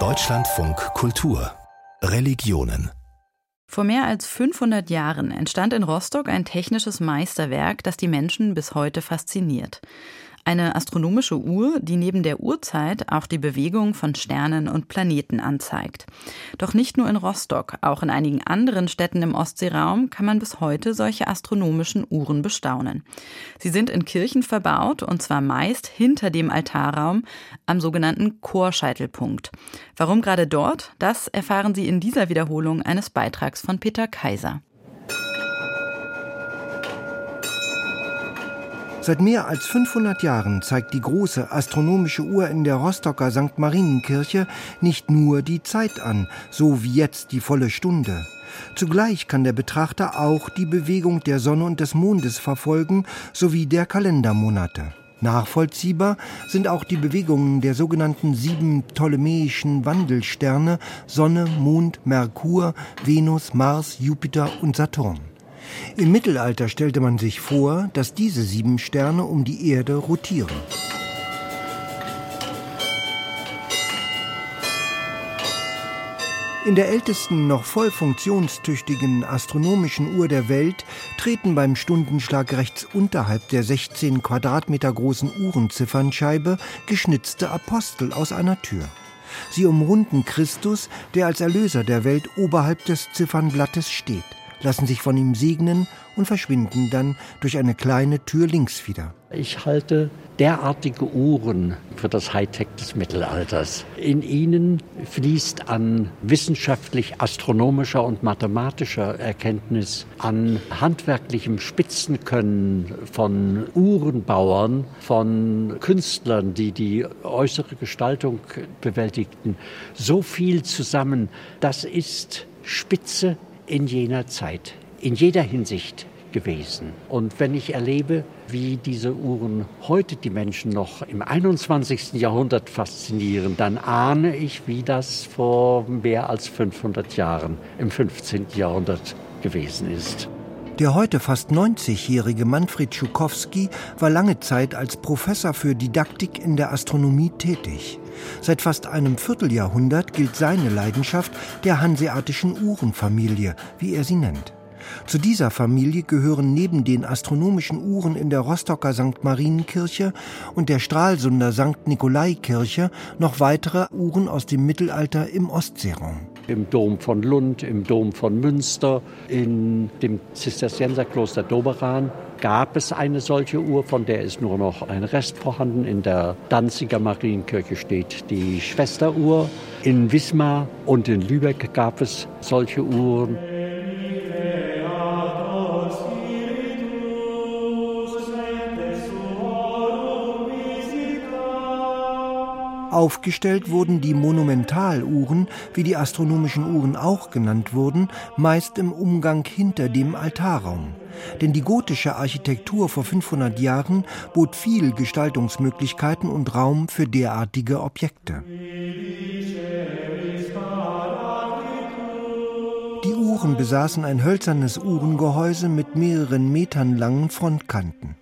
Deutschlandfunk Kultur Religionen vor mehr als 500 Jahren entstand in Rostock ein technisches Meisterwerk, das die Menschen bis heute fasziniert. Eine astronomische Uhr, die neben der Uhrzeit auch die Bewegung von Sternen und Planeten anzeigt. Doch nicht nur in Rostock, auch in einigen anderen Städten im Ostseeraum kann man bis heute solche astronomischen Uhren bestaunen. Sie sind in Kirchen verbaut und zwar meist hinter dem Altarraum am sogenannten Chorscheitelpunkt. Warum gerade dort? Das erfahren Sie in dieser Wiederholung eines Beitrags von Peter Kaiser. Seit mehr als 500 Jahren zeigt die große astronomische Uhr in der Rostocker St. Marienkirche nicht nur die Zeit an, so wie jetzt die volle Stunde. Zugleich kann der Betrachter auch die Bewegung der Sonne und des Mondes verfolgen, sowie der Kalendermonate. Nachvollziehbar sind auch die Bewegungen der sogenannten sieben ptolemäischen Wandelsterne Sonne, Mond, Merkur, Venus, Mars, Jupiter und Saturn. Im Mittelalter stellte man sich vor, dass diese sieben Sterne um die Erde rotieren. In der ältesten noch voll funktionstüchtigen astronomischen Uhr der Welt treten beim Stundenschlag rechts unterhalb der 16 Quadratmeter großen Uhrenziffernscheibe geschnitzte Apostel aus einer Tür. Sie umrunden Christus, der als Erlöser der Welt oberhalb des Ziffernblattes steht lassen sich von ihm segnen und verschwinden dann durch eine kleine Tür links wieder. Ich halte derartige Uhren für das Hightech des Mittelalters. In ihnen fließt an wissenschaftlich-astronomischer und mathematischer Erkenntnis, an handwerklichem Spitzenkönnen von Uhrenbauern, von Künstlern, die die äußere Gestaltung bewältigten, so viel zusammen. Das ist Spitze in jener Zeit, in jeder Hinsicht gewesen. Und wenn ich erlebe, wie diese Uhren heute die Menschen noch im 21. Jahrhundert faszinieren, dann ahne ich, wie das vor mehr als 500 Jahren im 15. Jahrhundert gewesen ist. Der heute fast 90-jährige Manfred Schukowski war lange Zeit als Professor für Didaktik in der Astronomie tätig. Seit fast einem Vierteljahrhundert gilt seine Leidenschaft der hanseatischen Uhrenfamilie, wie er sie nennt. Zu dieser Familie gehören neben den astronomischen Uhren in der Rostocker St. Marienkirche und der Stralsunder St. Nikolaikirche noch weitere Uhren aus dem Mittelalter im Ostseeraum im Dom von Lund, im Dom von Münster, in dem Zisterzienserkloster Doberan gab es eine solche Uhr, von der ist nur noch ein Rest vorhanden. In der Danziger Marienkirche steht die Schwesteruhr. In Wismar und in Lübeck gab es solche Uhren. Aufgestellt wurden die Monumentaluhren, wie die astronomischen Uhren auch genannt wurden, meist im Umgang hinter dem Altarraum. Denn die gotische Architektur vor 500 Jahren bot viel Gestaltungsmöglichkeiten und Raum für derartige Objekte. Die Uhren besaßen ein hölzernes Uhrengehäuse mit mehreren Metern langen Frontkanten.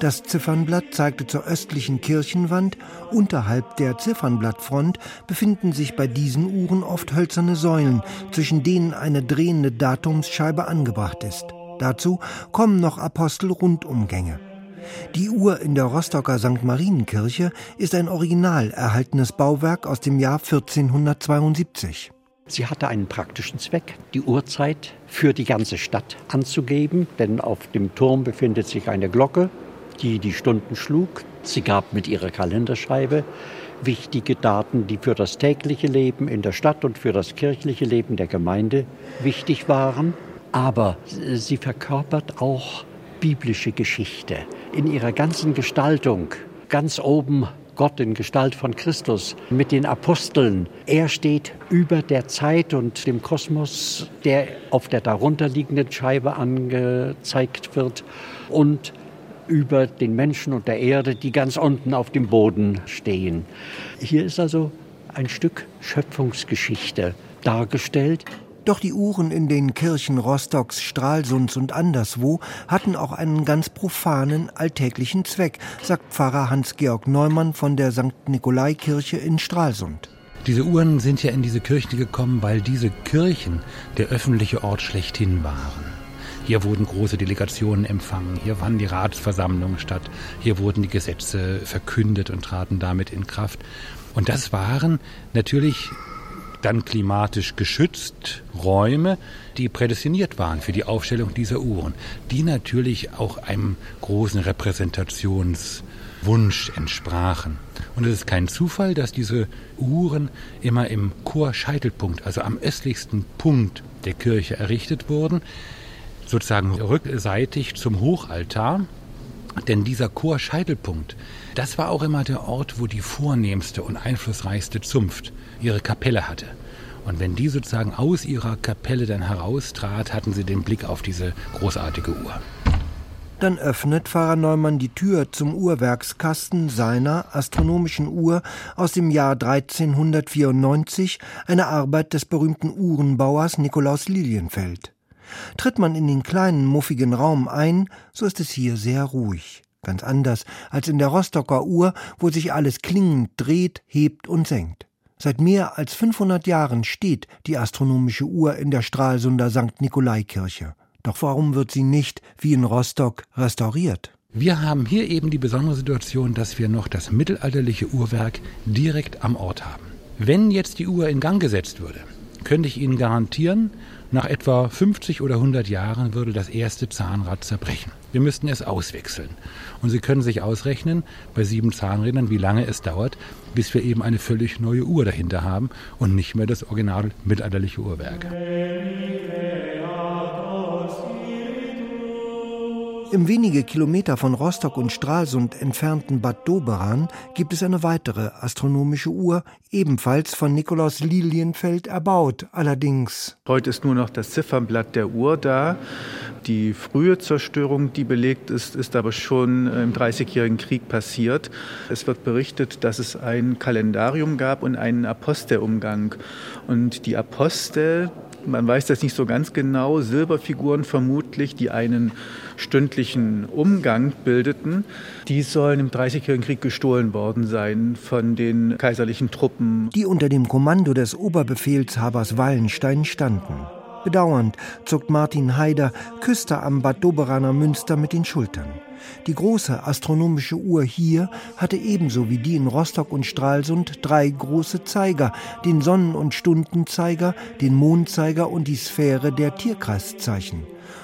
Das Ziffernblatt zeigte zur östlichen Kirchenwand. Unterhalb der Ziffernblattfront befinden sich bei diesen Uhren oft hölzerne Säulen, zwischen denen eine drehende Datumsscheibe angebracht ist. Dazu kommen noch Apostel-Rundumgänge. Die Uhr in der Rostocker St. Marienkirche ist ein original erhaltenes Bauwerk aus dem Jahr 1472. Sie hatte einen praktischen Zweck, die Uhrzeit für die ganze Stadt anzugeben, denn auf dem Turm befindet sich eine Glocke die die Stunden schlug. Sie gab mit ihrer Kalenderscheibe wichtige Daten, die für das tägliche Leben in der Stadt und für das kirchliche Leben der Gemeinde wichtig waren. Aber sie verkörpert auch biblische Geschichte in ihrer ganzen Gestaltung. Ganz oben Gott in Gestalt von Christus mit den Aposteln. Er steht über der Zeit und dem Kosmos, der auf der darunterliegenden Scheibe angezeigt wird. Und über den Menschen und der Erde, die ganz unten auf dem Boden stehen. Hier ist also ein Stück Schöpfungsgeschichte dargestellt. Doch die Uhren in den Kirchen Rostocks, Stralsunds und anderswo hatten auch einen ganz profanen, alltäglichen Zweck, sagt Pfarrer Hans-Georg Neumann von der St. Nikolai-Kirche in Stralsund. Diese Uhren sind ja in diese Kirchen gekommen, weil diese Kirchen der öffentliche Ort schlechthin waren. Hier wurden große Delegationen empfangen, hier fanden die Ratsversammlungen statt, hier wurden die Gesetze verkündet und traten damit in Kraft. Und das waren natürlich dann klimatisch geschützt Räume, die prädestiniert waren für die Aufstellung dieser Uhren, die natürlich auch einem großen Repräsentationswunsch entsprachen. Und es ist kein Zufall, dass diese Uhren immer im Chorscheitelpunkt, also am östlichsten Punkt der Kirche errichtet wurden, sozusagen rückseitig zum Hochaltar. Denn dieser Chorscheitelpunkt, das war auch immer der Ort, wo die vornehmste und einflussreichste Zunft ihre Kapelle hatte. Und wenn die sozusagen aus ihrer Kapelle dann heraustrat, hatten sie den Blick auf diese großartige Uhr. Dann öffnet Pfarrer Neumann die Tür zum Uhrwerkskasten seiner astronomischen Uhr aus dem Jahr 1394, eine Arbeit des berühmten Uhrenbauers Nikolaus Lilienfeld. Tritt man in den kleinen, muffigen Raum ein, so ist es hier sehr ruhig. Ganz anders als in der Rostocker Uhr, wo sich alles klingend dreht, hebt und senkt. Seit mehr als 500 Jahren steht die astronomische Uhr in der Stralsunder St. Nikolaikirche. Doch warum wird sie nicht, wie in Rostock, restauriert? Wir haben hier eben die besondere Situation, dass wir noch das mittelalterliche Uhrwerk direkt am Ort haben. Wenn jetzt die Uhr in Gang gesetzt würde, könnte ich Ihnen garantieren, nach etwa 50 oder 100 Jahren würde das erste Zahnrad zerbrechen. Wir müssten es auswechseln. Und Sie können sich ausrechnen, bei sieben Zahnrädern, wie lange es dauert, bis wir eben eine völlig neue Uhr dahinter haben und nicht mehr das original mittelalterliche Uhrwerk. Im wenige Kilometer von Rostock und Stralsund entfernten Bad Doberan gibt es eine weitere astronomische Uhr, ebenfalls von Nikolaus Lilienfeld erbaut. Allerdings. Heute ist nur noch das Ziffernblatt der Uhr da. Die frühe Zerstörung, die belegt ist, ist aber schon im Dreißigjährigen Krieg passiert. Es wird berichtet, dass es ein Kalendarium gab und einen Apostelumgang. Und die Apostel, man weiß das nicht so ganz genau, Silberfiguren vermutlich, die einen stündlichen Umgang bildeten, die sollen im Dreißigjährigen Krieg gestohlen worden sein von den kaiserlichen Truppen. Die unter dem Kommando des Oberbefehlshabers Wallenstein standen. Bedauernd zuckt Martin Haider, Küster am Bad Doberaner Münster, mit den Schultern. Die große astronomische Uhr hier hatte ebenso wie die in Rostock und Stralsund drei große Zeiger, den Sonnen- und Stundenzeiger, den Mondzeiger und die Sphäre der Tierkreiszeichen.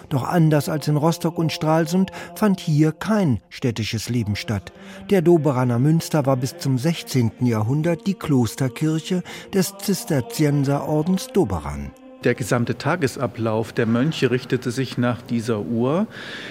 Doch anders als in Rostock und Stralsund fand hier kein städtisches Leben statt. Der Doberaner Münster war bis zum 16. Jahrhundert die Klosterkirche des Zisterzienserordens Doberan. Der gesamte Tagesablauf der Mönche richtete sich nach dieser Uhr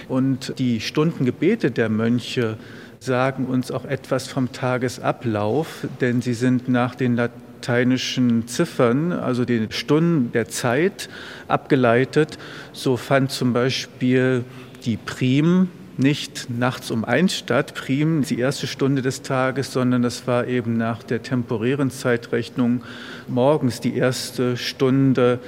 und die Stundengebete der Mönche sagen uns auch etwas vom Tagesablauf, denn sie sind nach den lateinischen Ziffern, also den Stunden der Zeit, abgeleitet. So fand zum Beispiel die Prim nicht nachts um eins statt, prim die erste Stunde des Tages, sondern das war eben nach der temporären Zeitrechnung morgens die erste Stunde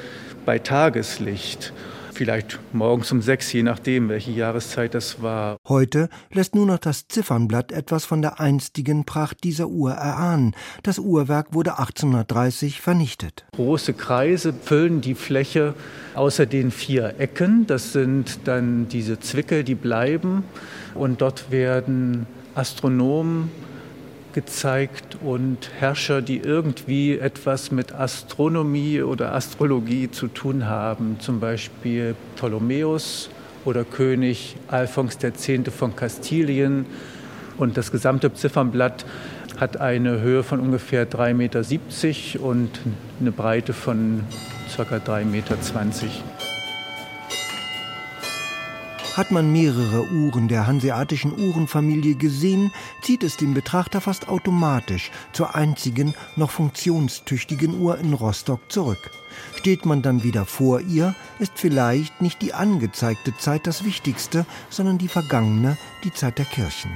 bei Tageslicht. Vielleicht morgens um sechs, je nachdem, welche Jahreszeit das war. Heute lässt nur noch das Ziffernblatt etwas von der einstigen Pracht dieser Uhr erahnen. Das Uhrwerk wurde 1830 vernichtet. Große Kreise füllen die Fläche außer den vier Ecken. Das sind dann diese Zwickel, die bleiben. Und dort werden Astronomen gezeigt und Herrscher, die irgendwie etwas mit Astronomie oder Astrologie zu tun haben, zum Beispiel Ptolemäus oder König Alphons X. von Kastilien. Und das gesamte Ziffernblatt hat eine Höhe von ungefähr 3,70 Meter und eine Breite von ca. 3,20 Meter. Hat man mehrere Uhren der hanseatischen Uhrenfamilie gesehen, zieht es den Betrachter fast automatisch zur einzigen noch funktionstüchtigen Uhr in Rostock zurück. Steht man dann wieder vor ihr, ist vielleicht nicht die angezeigte Zeit das Wichtigste, sondern die vergangene, die Zeit der Kirchen.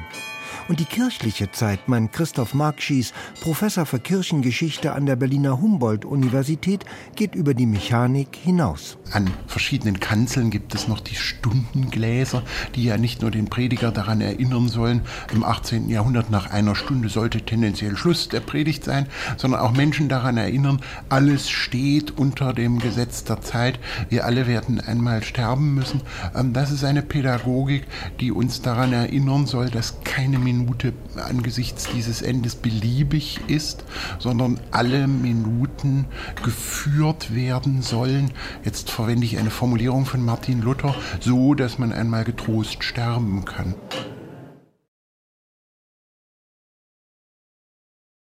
Und die kirchliche Zeit, meint Christoph Markschies, Professor für Kirchengeschichte an der Berliner Humboldt-Universität, geht über die Mechanik hinaus. An verschiedenen Kanzeln gibt es noch die Stundengläser, die ja nicht nur den Prediger daran erinnern sollen, im 18. Jahrhundert nach einer Stunde sollte tendenziell Schluss der Predigt sein, sondern auch Menschen daran erinnern, alles steht unter dem Gesetz der Zeit. Wir alle werden einmal sterben müssen. Ähm, das ist eine Pädagogik, die uns daran erinnern soll, dass keine Minute angesichts dieses Endes beliebig ist, sondern alle Minuten geführt werden sollen. Jetzt verwende ich eine Formulierung von Martin Luther, so dass man einmal getrost sterben kann.